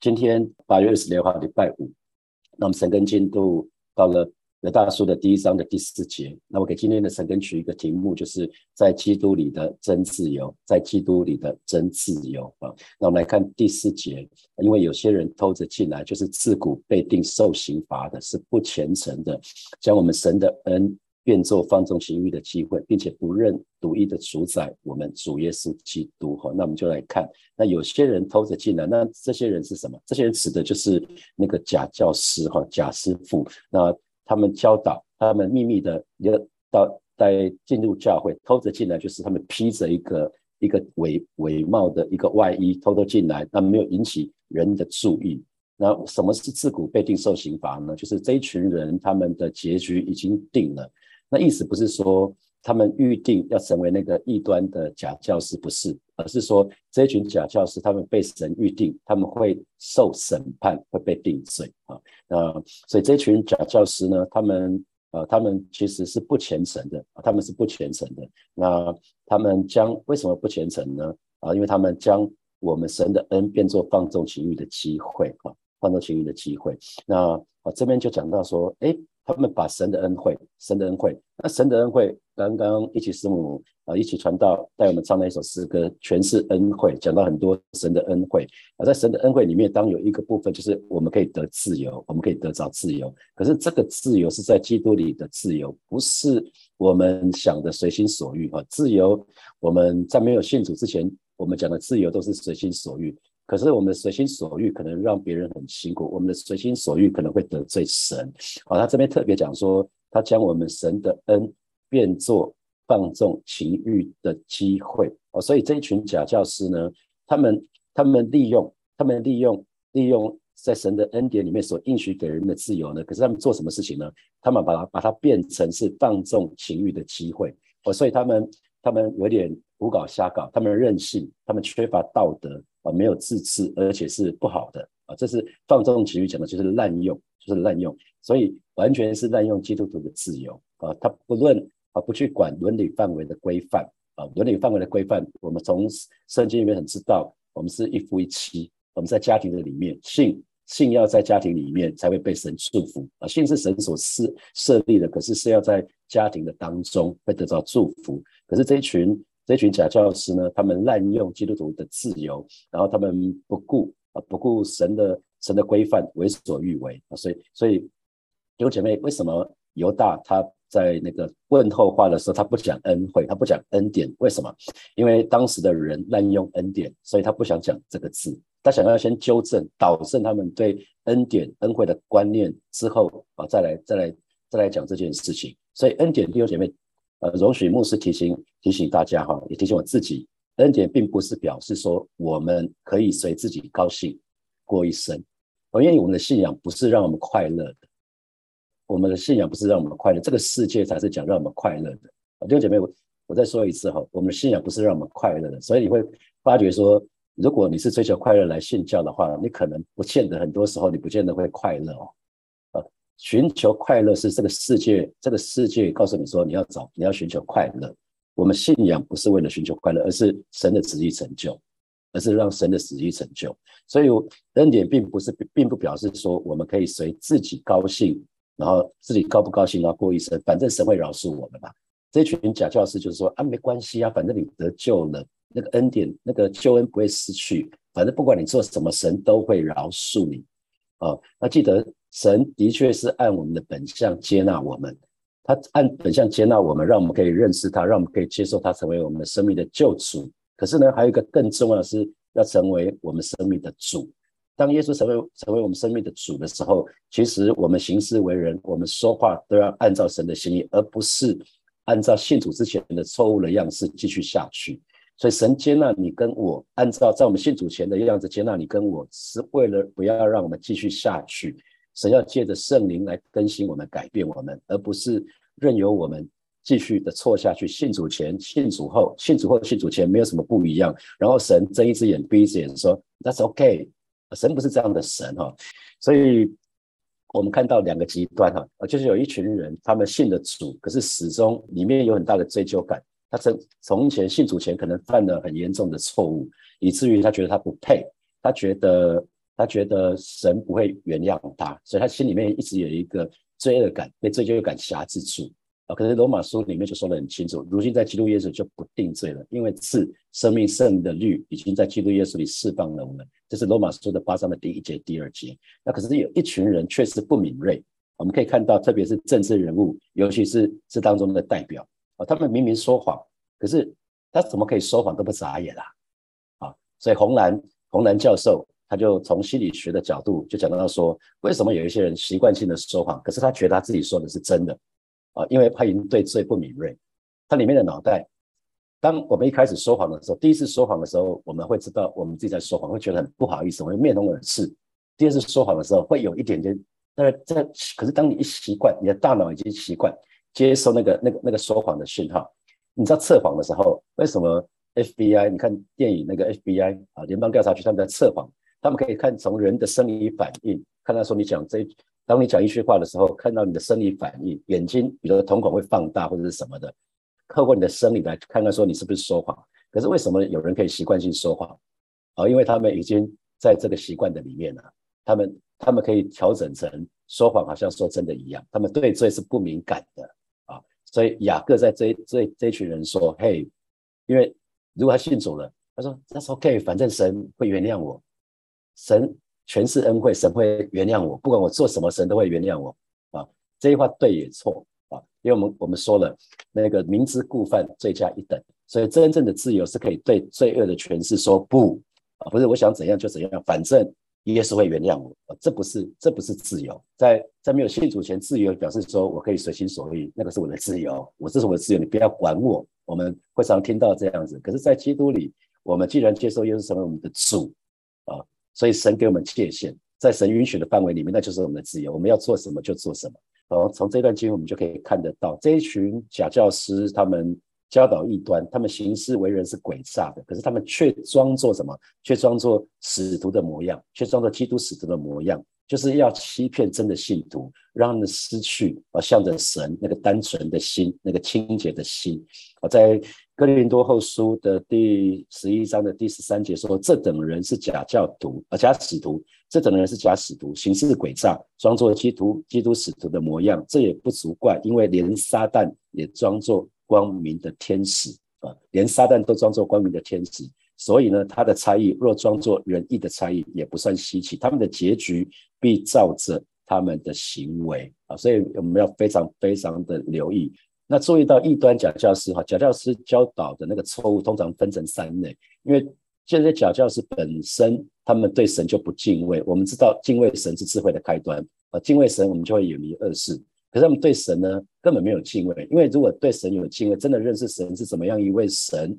今天八月二十六号，礼拜五。那我们神根进度到了犹大书的第一章的第四节。那我给今天的神根取一个题目，就是在基督里的真自由，在基督里的真自由啊。那我们来看第四节，因为有些人偷着进来，就是自古被定受刑罚的，是不虔诚的，将我们神的恩。变做放纵情欲的机会，并且不认独一的主宰我们主耶稣基督哈，那我们就来看，那有些人偷着进来，那这些人是什么？这些人指的就是那个假教师哈，假师傅。那他们教导，他们秘密的要到在进入教会，偷着进来，就是他们披着一个一个伪伪冒的一个外衣，偷偷进来，那没有引起人的注意。那什么是自古被定受刑罚呢？就是这一群人，他们的结局已经定了。那意思不是说他们预定要成为那个异端的假教师，不是，而是说这群假教师，他们被神预定，他们会受审判，会被定罪啊。那所以这群假教师呢，他们呃，他们其实是不虔诚的啊，他们是不虔诚的。那他们将为什么不虔诚呢？啊，因为他们将我们神的恩变作放纵情欲的机会啊，放纵情欲的机会。那啊这边就讲到说，哎。他们把神的恩惠，神的恩惠，那神的恩惠，刚刚一起师母啊，一起传道，带我们唱了一首诗歌，全是恩惠，讲到很多神的恩惠。啊，在神的恩惠里面，当有一个部分就是我们可以得自由，我们可以得着自由，可是这个自由是在基督里的自由，不是我们想的随心所欲。啊，自由我们在没有信主之前，我们讲的自由都是随心所欲。可是我们的随心所欲可能让别人很辛苦，我们的随心所欲可能会得罪神。好，他这边特别讲说，他将我们神的恩变作放纵情欲的机会。哦，所以这一群假教师呢，他们他们利用他们利用利用在神的恩典里面所应许给人的自由呢，可是他们做什么事情呢？他们把它把它变成是放纵情欲的机会。哦，所以他们他们有点胡搞瞎搞，他们任性，他们缺乏道德。啊，没有自制，而且是不好的啊！这是放纵情欲讲的，就是滥用，就是滥用，所以完全是滥用基督徒的自由啊！他不论啊，不去管伦理范围的规范啊，伦理范围的规范，我们从圣经里面很知道，我们是一夫一妻，我们在家庭的里面，性性要在家庭里面才会被神祝福啊！性是神所设设立的，可是是要在家庭的当中会得到祝福，可是这一群。这群假教师呢，他们滥用基督徒的自由，然后他们不顾啊，不顾神的神的规范，为所欲为啊。所以，所以弟兄姐妹，为什么犹大他在那个问候话的时候，他不讲恩惠，他不讲恩典？为什么？因为当时的人滥用恩典，所以他不想讲这个字，他想要先纠正、导正他们对恩典、恩惠的观念之后啊，再来、再来、再来讲这件事情。所以，恩典弟兄姐妹。呃，容许牧师提醒提醒大家哈，也提醒我自己，恩典并不是表示说我们可以随自己高兴过一生。我因为我们的信仰不是让我们快乐的，我们的信仰不是让我们快乐，这个世界才是讲让我们快乐的。弟兄姐妹，我我再说一次哈，我们的信仰不是让我们快乐的，所以你会发觉说，如果你是追求快乐来信教的话，你可能不见得很多时候你不见得会快乐哦。寻求快乐是这个世界，这个世界告诉你说你要找，你要寻求快乐。我们信仰不是为了寻求快乐，而是神的旨意成就，而是让神的旨意成就。所以恩典并不是，并不表示说我们可以随自己高兴，然后自己高不高兴然后过一生，反正神会饶恕我们吧。这群假教师就是说啊，没关系啊，反正你得救了，那个恩典，那个救恩不会失去，反正不管你做什么，神都会饶恕你。啊，那记得。神的确是按我们的本相接纳我们，他按本相接纳我们，让我们可以认识他，让我们可以接受他成为我们的生命的救主。可是呢，还有一个更重要的是，要成为我们生命的主。当耶稣成为成为我们生命的主的时候，其实我们行事为人，我们说话都要按照神的心意，而不是按照信主之前的错误的样式继续下去。所以神接纳你跟我，按照在我们信主前的样子接纳你跟我，是为了不要让我们继续下去。神要借着圣灵来更新我们、改变我们，而不是任由我们继续的错下去。信主前、信主后、信主后、信主前没有什么不一样。然后神睁一只眼闭一只眼说：“That's OK。”神不是这样的神哈。所以我们看到两个极端哈，就是有一群人，他们信的主，可是始终里面有很大的追究感。他从从前信主前可能犯了很严重的错误，以至于他觉得他不配，他觉得。他觉得神不会原谅他，所以他心里面一直有一个罪恶感，被罪恶感辖制住啊。可是罗马书里面就说得很清楚，如今在基督耶稣就不定罪了，因为赐生命圣的律已经在基督耶稣里释放了我们。这是罗马书的八章的第一节、第二节。那可是有一群人确实不敏锐，我们可以看到，特别是政治人物，尤其是这当中的代表啊，他们明明说谎，可是他怎么可以说谎都不眨眼啊？啊，所以红蓝红蓝教授他就从心理学的角度就讲到说，为什么有一些人习惯性的说谎，可是他觉得他自己说的是真的啊？因为他已经对罪不敏锐，他里面的脑袋。当我们一开始说谎的时候，第一次说谎的时候，我们会知道我们自己在说谎，会觉得很不好意思，会面红耳赤。第二次说谎的时候，会有一点点，但是这可是当你一习惯，你的大脑已经习惯接收那个那个那个说谎的讯号。你知道测谎的时候，为什么 FBI？你看电影那个 FBI 啊，联邦调查局他们在测谎，他们可以看从人的生理反应，看到说你讲这，当你讲一句话的时候，看到你的生理反应，眼睛比如说瞳孔会放大或者是什么的。透过你的生理来看看，说你是不是说谎？可是为什么有人可以习惯性说谎？啊，因为他们已经在这个习惯的里面了。他们他们可以调整成说谎，好像说真的一样。他们对罪是不敏感的啊。所以雅各在这这这群人说：“嘿，因为如果他信主了，他说 That's OK，反正神会原谅我，神全是恩惠，神会原谅我，不管我做什么，神都会原谅我啊。”这句话对也错啊。因为我们我们说了，那个明知故犯，罪加一等，所以真正的自由是可以对罪恶的诠释说不啊，不是我想怎样就怎样，反正耶稣会原谅我，这不是这不是自由，在在没有信主前，自由表示说我可以随心所欲，那个是我的自由，我这是我的自由，你不要管我。我们会常听到这样子，可是，在基督里，我们既然接受耶稣成为我们的主啊，所以神给我们界限，在神允许的范围里面，那就是我们的自由，我们要做什么就做什么。然后从这段经，我们就可以看得到，这一群假教师，他们教导异端，他们行事为人是诡诈的，可是他们却装作什么？却装作使徒的模样，却装作基督使徒的模样，就是要欺骗真的信徒，让他们失去啊，向着神那个单纯的心，那个清洁的心。啊，在哥林多后书的第十一章的第十三节说，这等人是假教徒啊，假使徒。这等人是假使徒，行事诡诈，装作基督基督使徒的模样，这也不足怪，因为连撒旦也装作光明的天使啊，连撒旦都装作光明的天使，所以呢，他的差异若装作仁义的差异，也不算稀奇，他们的结局必照着他们的行为啊，所以我们要非常非常的留意。那注意到异端假教师哈，假教师教导的那个错误，通常分成三类，因为这些假教师本身。他们对神就不敬畏。我们知道敬畏神是智慧的开端啊，敬畏神我们就会远离恶事。可是他们对神呢根本没有敬畏，因为如果对神有敬畏，真的认识神是怎么样一位神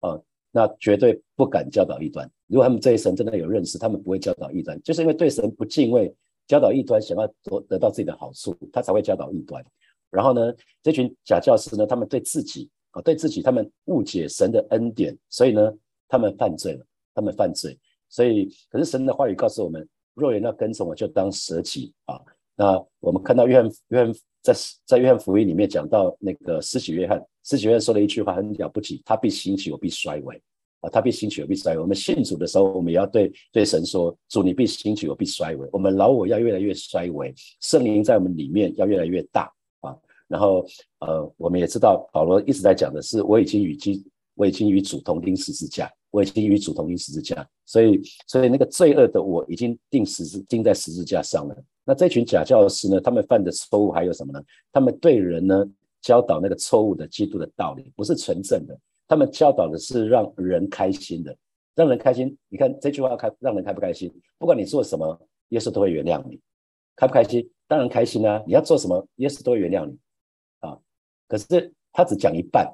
啊，那绝对不敢教导异端。如果他们这一神真的有认识，他们不会教导异端，就是因为对神不敬畏，教导异端想要得得到自己的好处，他才会教导异端。然后呢，这群假教师呢，他们对自己啊，对自己他们误解神的恩典，所以呢，他们犯罪了，他们犯罪。所以，可是神的话语告诉我们，若人要跟从我，就当舍己啊。那我们看到约翰，约翰在在约翰福音里面讲到那个施洗约翰，施洗约翰说了一句话很了不起，他必兴起，我必衰微啊，他必兴起，我必衰微。我们信主的时候，我们也要对对神说，主你必兴起，我必衰微。我们老我要越来越衰微，圣灵在我们里面要越来越大啊。然后，呃，我们也知道保罗一直在讲的是，我已经与基，我已经与主同钉十字架。我已经与主同钉十字架，所以，所以那个罪恶的我已经钉十字钉在十字架上了。那这群假教师呢？他们犯的错误还有什么呢？他们对人呢教导那个错误的基督的道理，不是纯正的。他们教导的是让人开心的，让人开心。你看这句话开让人开不开心？不管你做什么，耶稣都会原谅你。开不开心？当然开心啊！你要做什么，耶稣都会原谅你啊。可是他只讲一半。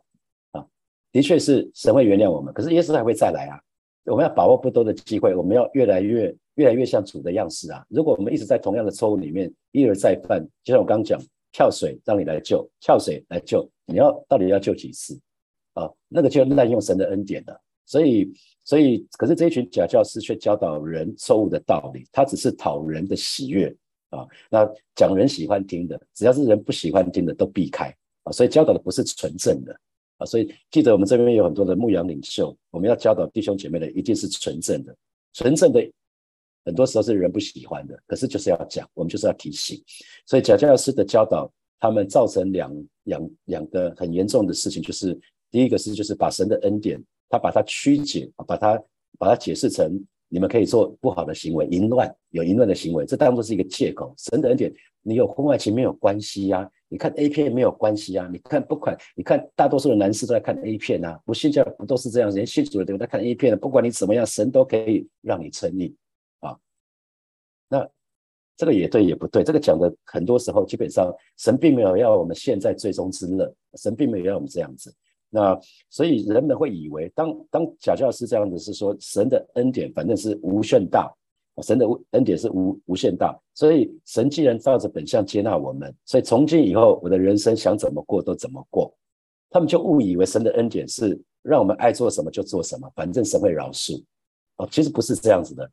啊的确是神会原谅我们，可是耶稣还会再来啊！我们要把握不多的机会，我们要越来越、越来越像主的样式啊！如果我们一直在同样的错误里面一而再犯，就像我刚刚讲，跳水让你来救，跳水来救，你要到底要救几次啊？那个就滥用神的恩典了。所以，所以，可是这一群假教师却教导人错误的道理，他只是讨人的喜悦啊！那讲人喜欢听的，只要是人不喜欢听的都避开啊！所以教导的不是纯正的。啊，所以记得我们这边有很多的牧羊领袖，我们要教导弟兄姐妹的一定是纯正的，纯正的很多时候是人不喜欢的，可是就是要讲，我们就是要提醒。所以假教师的教导，他们造成两两两个很严重的事情，就是第一个是就是把神的恩典，他把它曲解，把它把它解释成你们可以做不好的行为，淫乱有淫乱的行为，这当作是一个借口。神的恩典，你有婚外情没有关系呀？你看 A 片没有关系啊？你看不管你看大多数的男士都在看 A 片啊，不信教不都是这样？连信主的都在看 A 片，不管你怎么样，神都可以让你成立。那这个也对也不对，这个讲的很多时候基本上神并没有要我们现在最终之乐，神并没有要我们这样子。那所以人们会以为，当当假教师这样子是说神的恩典反正是无限大。神的恩典是无无限大，所以神既然照着本相接纳我们，所以从今以后我的人生想怎么过都怎么过。他们就误以为神的恩典是让我们爱做什么就做什么，反正神会饶恕。哦，其实不是这样子的。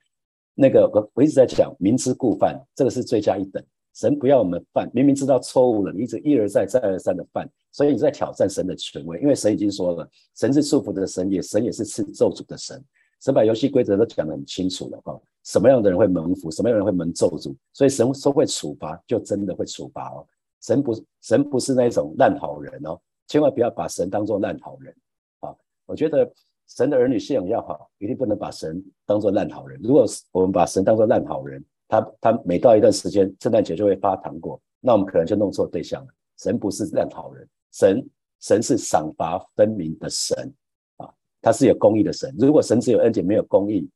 那个我我一直在讲明知故犯，这个是罪加一等。神不要我们犯，明明知道错误了，你一直一而再再而三的犯，所以你在挑战神的权威。因为神已经说了，神是祝福的神，也神也是赐咒诅的神。神把游戏规则都讲得很清楚了哈。什么样的人会蒙福，什么样的人会蒙咒诅，所以神说会处罚，就真的会处罚哦。神不，神不是那种烂好人哦，千万不要把神当做烂好人啊！我觉得神的儿女信仰要好，一定不能把神当做烂好人。如果我们把神当做烂好人，他他每到一段时间，圣诞节就会发糖果，那我们可能就弄错对象了。神不是烂好人，神神是赏罚分明的神啊，他是有公义的神。如果神只有恩典，没有公义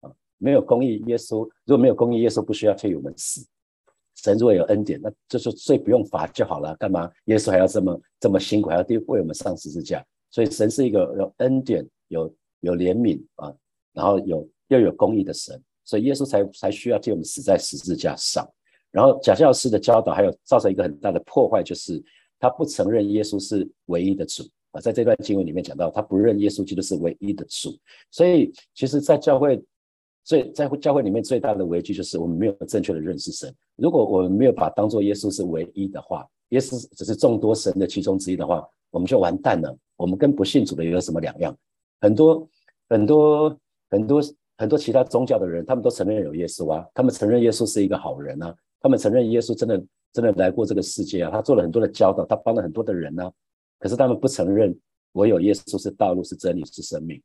啊。没有公义，耶稣如果没有公义，耶稣不需要替我们死。神如果有恩典，那就是罪不用罚就好了，干嘛耶稣还要这么这么辛苦，还要为我们上十字架？所以神是一个有恩典、有有怜悯啊，然后有又有公义的神，所以耶稣才才需要替我们死在十字架上。然后假教师的教导还有造成一个很大的破坏，就是他不承认耶稣是唯一的主啊，在这段经文里面讲到，他不认耶稣基督是唯一的主，所以其实，在教会。最在教会里面最大的危机就是我们没有正确的认识神。如果我们没有把当做耶稣是唯一的话，耶稣只是众多神的其中之一的话，我们就完蛋了。我们跟不信主的有什么两样？很多很多很多很多其他宗教的人，他们都承认有耶稣啊，他们承认耶稣是一个好人啊，他们承认耶稣真的真的来过这个世界啊，他做了很多的教导，他帮了很多的人呢。可是他们不承认我有耶稣是道路是真理是生命。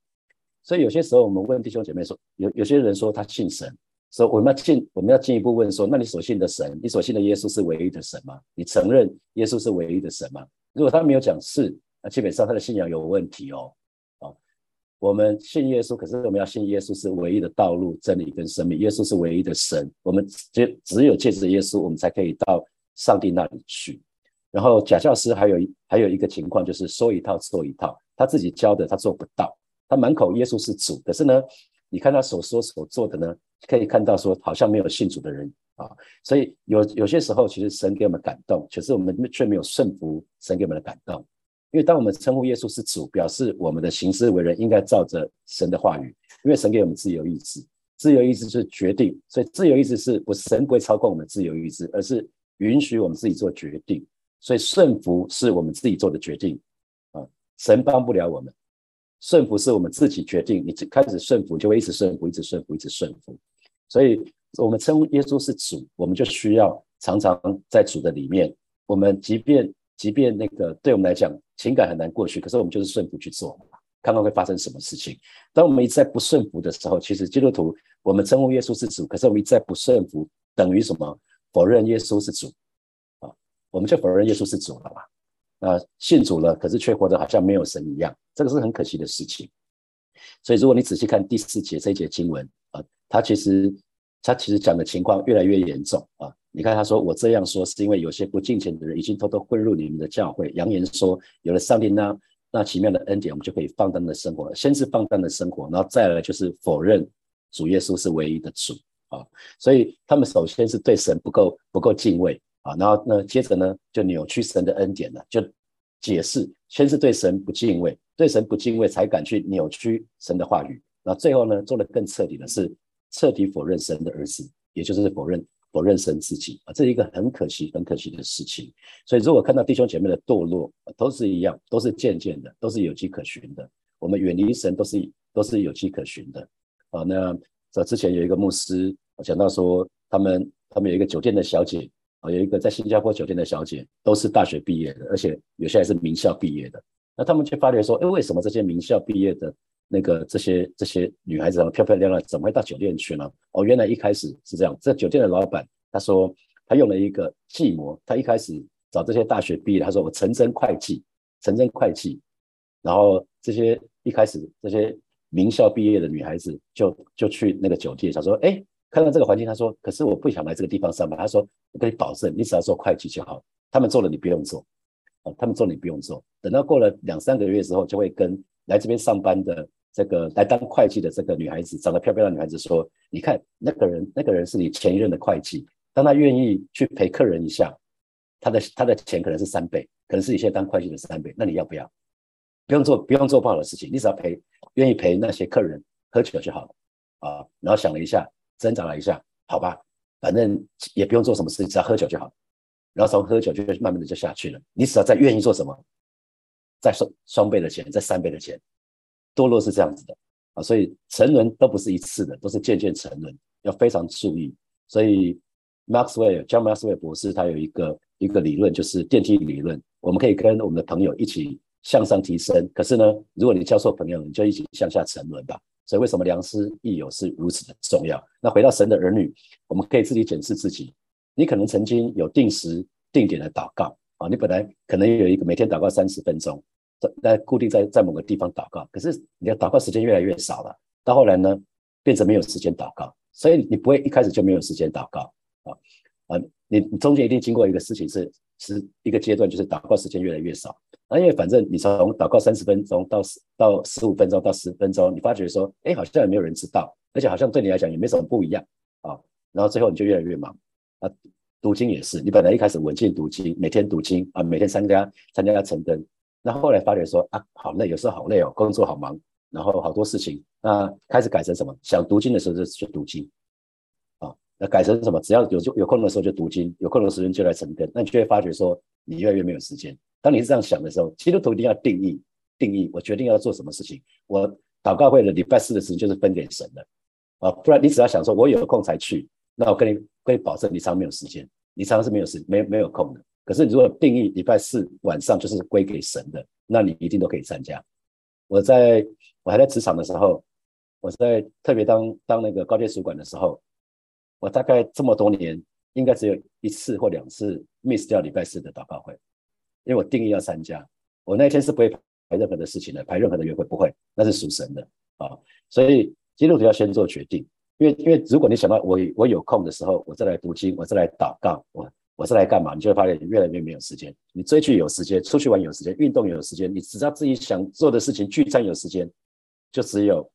所以有些时候，我们问弟兄姐妹说，有有些人说他信神，说我们要进，我们要进一步问说，那你所信的神，你所信的耶稣是唯一的神吗？你承认耶稣是唯一的神吗？如果他没有讲是，那基本上他的信仰有问题哦。我们信耶稣，可是我们要信耶稣是唯一的道路、真理跟生命，耶稣是唯一的神，我们只只有借着耶稣，我们才可以到上帝那里去。然后假教师还有还有一个情况，就是说一套做一套，他自己教的他做不到。他满口耶稣是主，可是呢，你看他所说所做的呢，可以看到说好像没有信主的人啊。所以有有些时候，其实神给我们感动，可是我们却没有顺服神给我们的感动。因为当我们称呼耶稣是主，表示我们的行事为人应该照着神的话语。因为神给我们自由意志，自由意志是决定，所以自由意志是不神不会操控我们自由意志，而是允许我们自己做决定。所以顺服是我们自己做的决定啊，神帮不了我们。顺服是我们自己决定，你开始顺服，就会一直顺服，一直顺服，一直顺服。所以，我们称呼耶稣是主，我们就需要常常在主的里面。我们即便即便那个对我们来讲情感很难过去，可是我们就是顺服去做，看看会发生什么事情。当我们一再不顺服的时候，其实基督徒我们称呼耶稣是主，可是我们一再不顺服，等于什么？否认耶稣是主啊，我们就否认耶稣是主了嘛。啊，信主了，可是却活得好像没有神一样，这个是很可惜的事情。所以，如果你仔细看第四节这一节经文啊，它其实它其实讲的情况越来越严重啊。你看他说：“我这样说，是因为有些不敬虔的人已经偷偷混入你们的教会，扬言说有了上帝那那奇妙的恩典，我们就可以放荡的生活了。先是放荡的生活，然后再来就是否认主耶稣是唯一的主啊。所以他们首先是对神不够不够敬畏。”啊，然后呢，接着呢，就扭曲神的恩典了，就解释，先是对神不敬畏，对神不敬畏，才敢去扭曲神的话语。那最后呢，做的更彻底的是彻底否认神的儿子，也就是否认不认神自己啊，这一个很可惜、很可惜的事情。所以，如果看到弟兄姐妹的堕落，都是一样，都是渐渐的，都是有迹可循的。我们远离神，都是都是有迹可循的。啊，那这之前有一个牧师讲到说他们他们有一个酒店的小姐啊，有一个在新加坡酒店的小姐，都是大学毕业的，而且有些还是名校毕业的。那他们就发觉说，哎，为什么这些名校毕业的那个这些这些女孩子啊，漂漂亮亮，怎么会到酒店去呢？哦，原来一开始是这样，这酒店的老板他说他用了一个计谋，他一开始找这些大学毕业，他说我成真会计，成真会计，然后这些一开始这些名校毕业的女孩子就就去那个酒店，想说，哎，看到这个环境，他说，可是我不想来这个地方上班，他说，我跟你保证，你只要做会计就好，他们做了你不用做。哦，他们做你不用做，等到过了两三个月之后，就会跟来这边上班的这个来当会计的这个女孩子，长得漂漂亮的女孩子说：“你看那个人，那个人是你前一任的会计，当他愿意去陪客人一下，他的他的钱可能是三倍，可能是你现在当会计的三倍，那你要不要？不用做，不用做不好的事情，你只要陪，愿意陪那些客人喝酒就好了啊。然后想了一下，挣扎了一下，好吧，反正也不用做什么事情，只要喝酒就好。”然后从喝酒就慢慢的就下去了。你只要再愿意做什么，再双双倍的钱，再三倍的钱，堕落是这样子的啊。所以沉沦都不是一次的，都是渐渐沉沦，要非常注意。所以 Maxwell John Maxwell 博士他有一个一个理论，就是电梯理论。我们可以跟我们的朋友一起向上提升，可是呢，如果你交错朋友，你就一起向下沉沦吧。所以为什么良师益友是如此的重要？那回到神的儿女，我们可以自己检视自己。你可能曾经有定时定点的祷告啊，你本来可能有一个每天祷告三十分钟，在固定在在某个地方祷告，可是你的祷告时间越来越少了，到后来呢，变成没有时间祷告，所以你不会一开始就没有时间祷告啊啊，你你中间一定经过一个事情是是一个阶段，就是祷告时间越来越少，那因为反正你从祷告三十分钟到十到十五分钟到十分钟，你发觉说，哎，好像也没有人知道，而且好像对你来讲也没什么不一样啊，然后最后你就越来越忙。啊，读经也是，你本来一开始稳健读经，每天读经啊，每天参加参加晨灯，那后来发觉说啊，好累，有时候好累哦，工作好忙，然后好多事情，那开始改成什么？想读经的时候就去读经，啊，那改成什么？只要有就有空的时候就读经，有空的时间就来晨灯，那你就会发觉说你越来越没有时间。当你是这样想的时候，基督徒一定要定义定义，我决定要做什么事情，我祷告会的礼拜四的时间就是分给神的，啊，不然你只要想说我有空才去。那我跟你可以保证，你常常没有时间，你常常是没有时没没有空的。可是你如果定义礼拜四晚上就是归给神的，那你一定都可以参加。我在我还在职场的时候，我在特别当当那个高阶主管的时候，我大概这么多年应该只有一次或两次 miss 掉礼拜四的祷告会，因为我定义要参加，我那一天是不会排任何的事情的，排任何的约会不会，那是属神的啊。所以基督徒要先做决定。因为因为如果你想到我我有空的时候，我再来读经，我再来祷告，我我是来干嘛？你就会发现你越来越没有时间。你追剧有时间，出去玩有时间，运动有时间，你只要自己想做的事情，聚餐有时间，就只有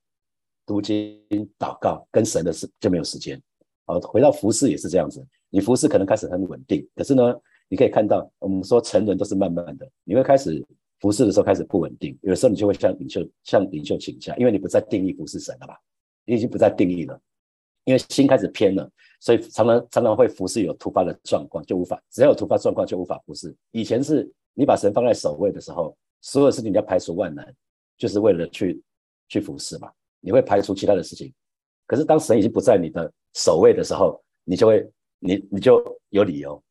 读经、祷告跟神的事就没有时间。好，回到服饰也是这样子，你服饰可能开始很稳定，可是呢，你可以看到我们说成人都是慢慢的，你会开始服饰的时候开始不稳定，有时候你就会向领袖向领袖请假，因为你不再定义服饰神了吧？你已经不再定义了。因为心开始偏了，所以常常常常会服侍有突发的状况，就无法只要有突发状况就无法服侍。以前是你把神放在首位的时候，所有事情你要排除万难，就是为了去去服侍嘛。你会排除其他的事情，可是当神已经不在你的首位的时候，你就会你你就有理由，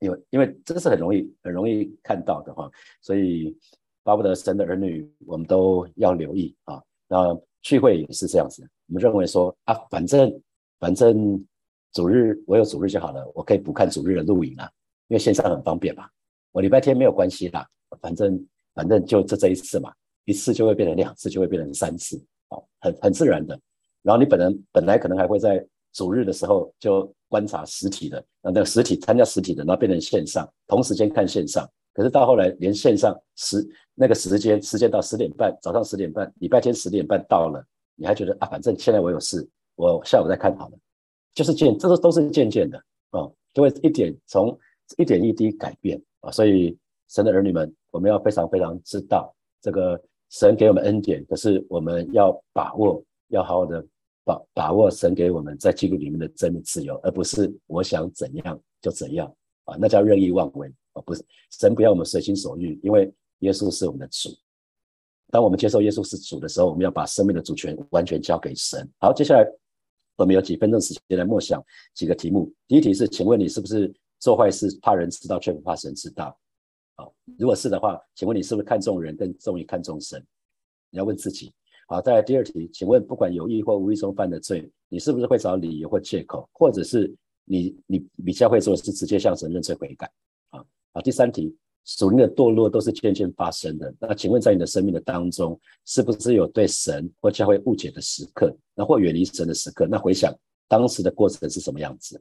因为因为这个是很容易很容易看到的哈。所以巴不得神的儿女，我们都要留意啊。那聚会也是这样子，我们认为说啊，反正。反正主日我有主日就好了，我可以不看主日的录影啊，因为线上很方便嘛。我礼拜天没有关系啦，反正反正就这这一次嘛，一次就会变成两次，就会变成三次，哦，很很自然的。然后你本人本来可能还会在主日的时候就观察实体的，那那个实体参加实体的，然后变成线上，同时间看线上。可是到后来连线上时那个时间时间到十点半，早上十点半，礼拜天十点半到了，你还觉得啊，反正现在我有事。我下午再看好了，就是渐，这个都是渐渐的啊，就会一点从一点一滴改变啊，所以神的儿女们，我们要非常非常知道这个神给我们恩典，可是我们要把握，要好好的把把握神给我们在基督里面的真的自由，而不是我想怎样就怎样啊，那叫任意妄为啊，不是神不要我们随心所欲，因为耶稣是我们的主。当我们接受耶稣是主的时候，我们要把生命的主权完全交给神。好，接下来。我们有几分钟时间来默想几个题目。第一题是，请问你是不是做坏事怕人知道却不怕神知道？好，如果是的话，请问你是不是看重人更重于看重神？你要问自己。好，再来第二题，请问不管有意或无意中犯的罪，你是不是会找理由或借口，或者是你你比较会做是直接向神认罪悔改？啊好，第三题，属灵的堕落都是渐渐发生的。那请问在你的生命的当中，是不是有对神或教会误解的时刻，那或远离神的时刻？那回想当时的过程是什么样子？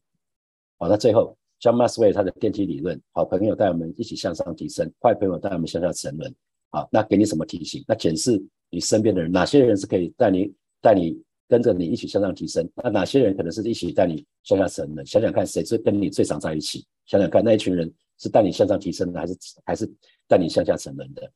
好，那最后，John Maxwell 他的电梯理论，好朋友带我们一起向上提升，坏朋友带我们向下沉沦。好，那给你什么提醒？那检视。你身边的人，哪些人是可以带你带你跟着你一起向上提升？那哪些人可能是一起带你向下沉的？想想看，谁是跟你最常在一起？想想看，那一群人是带你向上提升的，还是还是带你向下沉沦的？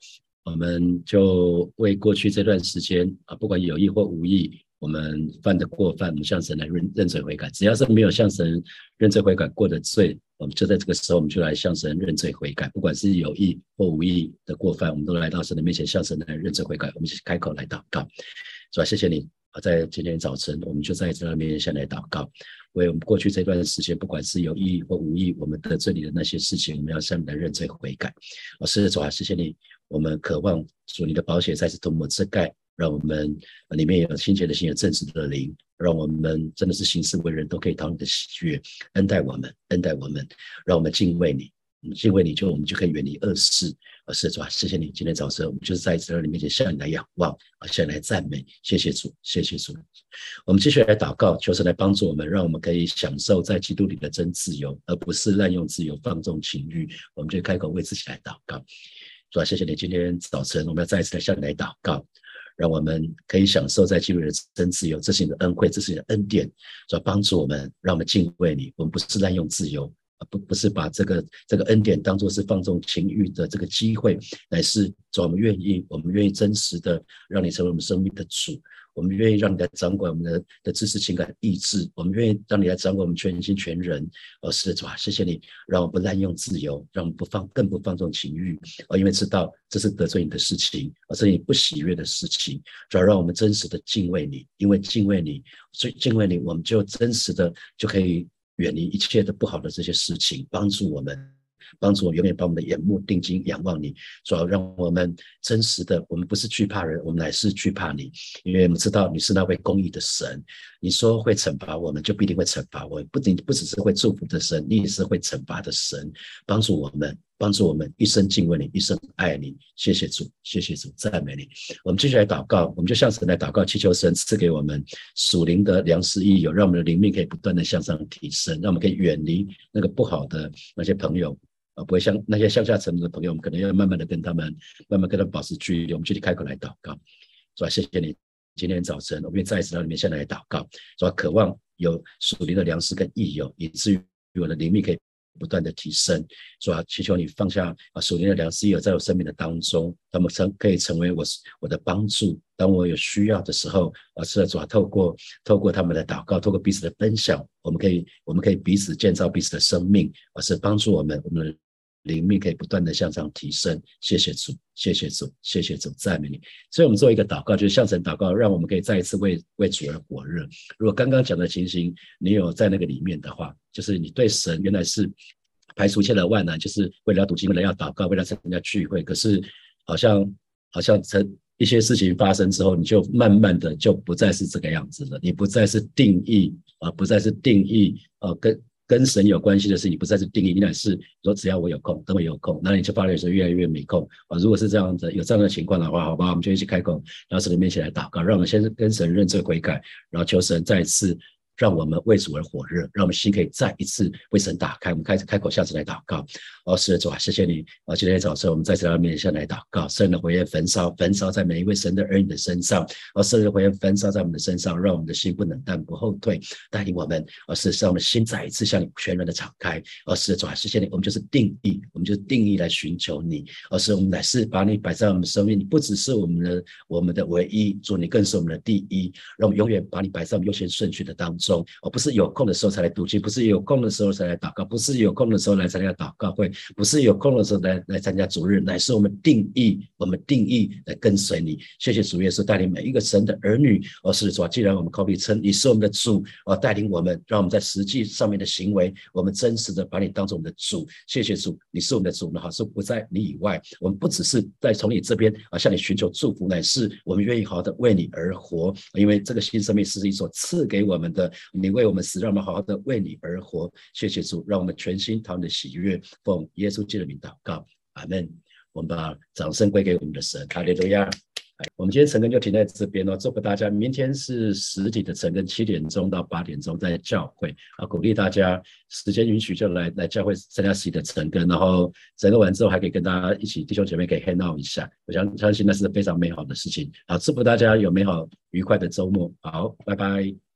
我们就为过去这段时间啊，不管有意或无意，我们犯的过犯，我们向神来认认罪悔改。只要是没有向神认罪悔改过的罪。我们就在这个时候，我们就来向神认罪悔改，不管是有意或无意的过犯，我们都来到神的面前，向神来认罪悔改。我们一起开口来祷告，是吧？谢谢你啊！在今天早晨，我们就在这面前来祷告，为我们过去这段时间，不管是有意或无意，我们得罪你的那些事情，我们要向你来认罪悔改。啊，是的，主啊，谢谢你，我们渴望主你的保险再次涂抹遮盖。让我们里面有亲切的心，有正直的灵，让我们真的是行事为人，都可以讨你的喜悦，恩待我们，恩待我们，让我们敬畏你，敬畏你就我们就可以远离恶事。而是主啊，谢谢你，今天早晨我们就是在主你面前向你来仰望，啊，向你来赞美，谢谢主，谢谢主。我们继续来祷告，求神来帮助我们，让我们可以享受在基督里的真自由，而不是滥用自由，放纵情欲。我们就开口为自己来祷告，主啊，谢谢你，今天早晨我们要再一次来向你来祷告。让我们可以享受在基督里的真自由，这是你的恩惠，这是你的恩典，所帮助我们，让我们敬畏你。我们不是滥用自由，不不是把这个这个恩典当做是放纵情欲的这个机会，乃是主我们愿意，我们愿意真实的让你成为我们生命的主。我们愿意让你来掌管我们的的知识、情感、意志。我们愿意让你来掌管我们全心全人。哦，是的，主啊，谢谢你，让我们不滥用自由，让我们不放，更不放纵情欲。哦，因为知道这是得罪你的事情，而是你不喜悦的事情。主要让我们真实的敬畏你，因为敬畏你，所以敬畏你，我们就真实的就可以远离一切的不好的这些事情，帮助我们。帮助我永远把我们的眼目定睛仰望你，主要让我们真实的，我们不是惧怕人，我们乃是惧怕你，因为我们知道你是那位公义的神。你说会惩罚我们，就必定会惩罚我们，不仅不只是会祝福的神，你也是会惩罚的神。帮助我们，帮助我们一生敬畏你，一生爱你。谢谢主，谢谢主，赞美你。我们继续来祷告，我们就向神来祷告，祈求神赐给我们属灵的良师益友，让我们的灵命可以不断的向上提升，让我们可以远离那个不好的那些朋友。啊，不会像那些向下沉沦的朋友，我们可能要慢慢的跟他们，慢慢跟他们保持距离。我们具体开口来祷告，是吧？谢谢你，今天早晨，我们再一次到里面先来祷告，说？渴望有属灵的粮食跟益友，以至于我的灵命可以不断的提升，是吧？祈求你放下啊属灵的粮食益友在我生命的当中，他们成可以成为我我的帮助。当我有需要的时候，啊，是主啊，透过透过他们的祷告，透过彼此的分享，我们可以我们可以彼此建造彼此的生命，而是帮助我们我们的。灵命可以不断的向上提升，谢谢主，谢谢主，谢谢主，赞美你。所以，我们做一个祷告，就是向神祷告，让我们可以再一次为为主而火热。如果刚刚讲的情形，你有在那个里面的话，就是你对神原来是排除一切的万难，就是为了要读经，为了要祷告，为了参加聚会，可是好像好像成一些事情发生之后，你就慢慢的就不再是这个样子了，你不再是定义啊，不再是定义呃跟。跟神有关系的事你，不再是定义，你乃是说只要我有空，等我有空，那你就发觉说越来越没空啊。如果是这样子，有这样的情况的话，好吧，我们就一起开口，然后神的面前来祷告，让我们先跟神认罪悔改，然后求神再次。让我们为主而火热，让我们心可以再一次为神打开。我们开始开口，下次来祷告。哦，是的，主啊，谢谢你。哦，今天早晨我们再次来到面前来祷告，圣的火焰焚烧，焚烧在每一位神的儿女的身上。哦，圣的火焰焚烧在我们的身上，让我们的心不冷淡，不后退，带领我们。哦，是让我们心再一次向你全然的敞开。哦，是的，主啊，谢谢你。我们就是定义，我们就是定义来寻求你。哦，是我们乃是把你摆在我们生命，你不只是我们的我们的唯一，主你更是我们的第一。让我们永远把你摆在我们优先顺序的当中。中，而不是有空的时候才来读经，不是有空的时候才来祷告，不是有空的时候来参加祷告会，不是有空的时候来来参加主日，乃是我们定义，我们定义来跟随你。谢谢主耶稣带领每一个神的儿女，哦，是主啊，既然我们靠比称你是我们的主，哦，带领我们，让我们在实际上面的行为，我们真实的把你当做我们的主。谢谢主，你是我们的主，那好是不在你以外，我们不只是在从你这边啊向你寻求祝福，乃是我们愿意好好的为你而活，因为这个新生命是你所赐给我们的，你为我们死，让我们好好的为你而活。谢谢主，让我们全心讨你的喜悦，奉耶稣基督的名祷告，阿门。我们把掌声归给我们的神，哈利路亚。我们今天晨更就停在这边哦，祝福大家。明天是实体的晨更，七点钟到八点钟在教会啊，鼓励大家时间允许就来来教会参加实体的晨更，然后整个完之后还可以跟大家一起弟兄姐妹可以 hang out 一下，我相相信那是非常美好的事情。好，祝福大家有美好愉快的周末。好，拜拜。